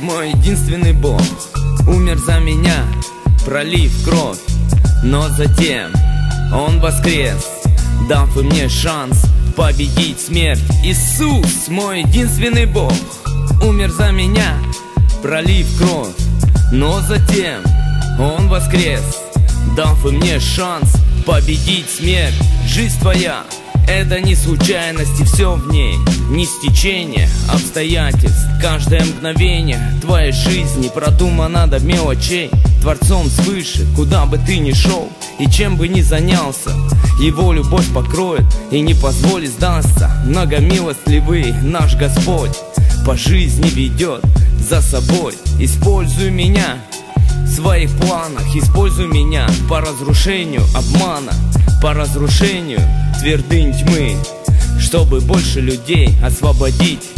мой единственный Бог. Умер за меня, пролив кровь. Но затем Он воскрес Дав и мне шанс победить смерть. Иисус, мой единственный Бог. Умер за меня, пролив кровь. Но затем Он воскрес Дав и мне шанс победить смерть. Жизнь твоя это не случайность и все в ней Не стечение обстоятельств Каждое мгновение твоей жизни Продумано до мелочей. Творцом свыше, куда бы ты ни шел И чем бы ни занялся Его любовь покроет и не позволит сдаться Многомилостливый наш Господь По жизни ведет за собой. Используй меня в своих планах Используй меня по разрушению обмана По разрушению твердынь тьмы Чтобы больше людей освободить.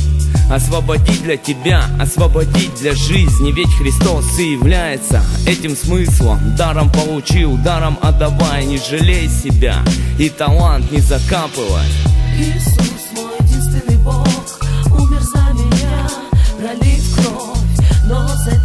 Освободить для тебя, освободить для жизни. Ведь Христос и является этим смыслом. Даром получил, даром отдавай, не жалей себя И талант не закапывай. Иисус мой единственный Бог Умер за меня, пролив кровь Но затем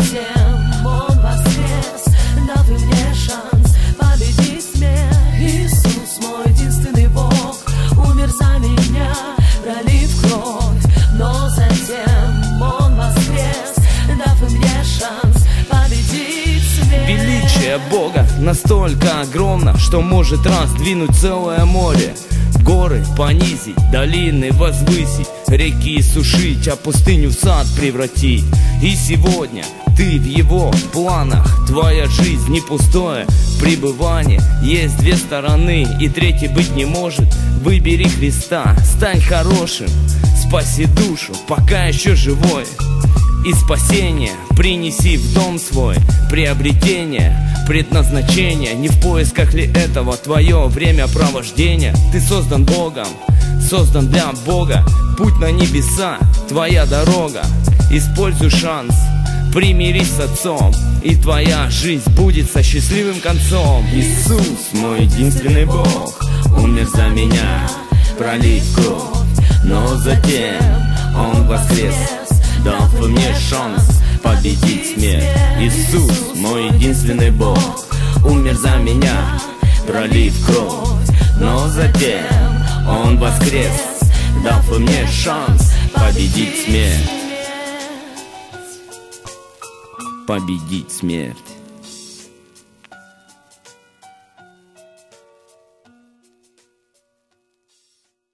Бога настолько огромно, что может раздвинуть целое море. Горы понизить, долины возвысить Реки сушить, а пустыню в сад превратить. И сегодня ты в его планах. Твоя жизнь не пустое пребывание. Есть две стороны и третьей быть не может. Выбери Христа, стань хорошим Спаси душу, пока еще живой и спасение. Принеси в дом свой Приобретение, предназначение. Не в поисках ли этого твое время провождения? Ты создан Богом, создан для Бога. Путь на небеса, твоя дорога. Используй шанс, примирись с Отцом И твоя жизнь будет со счастливым концом. Иисус, мой единственный Бог Умер за меня, пролив кровь Но затем Он воскрес дав мне шанс победить смерть. Иисус, мой единственный Бог Умер за меня, пролив кровь. Но затем Он воскрес Дав мне шанс победить смерть. Победить смерть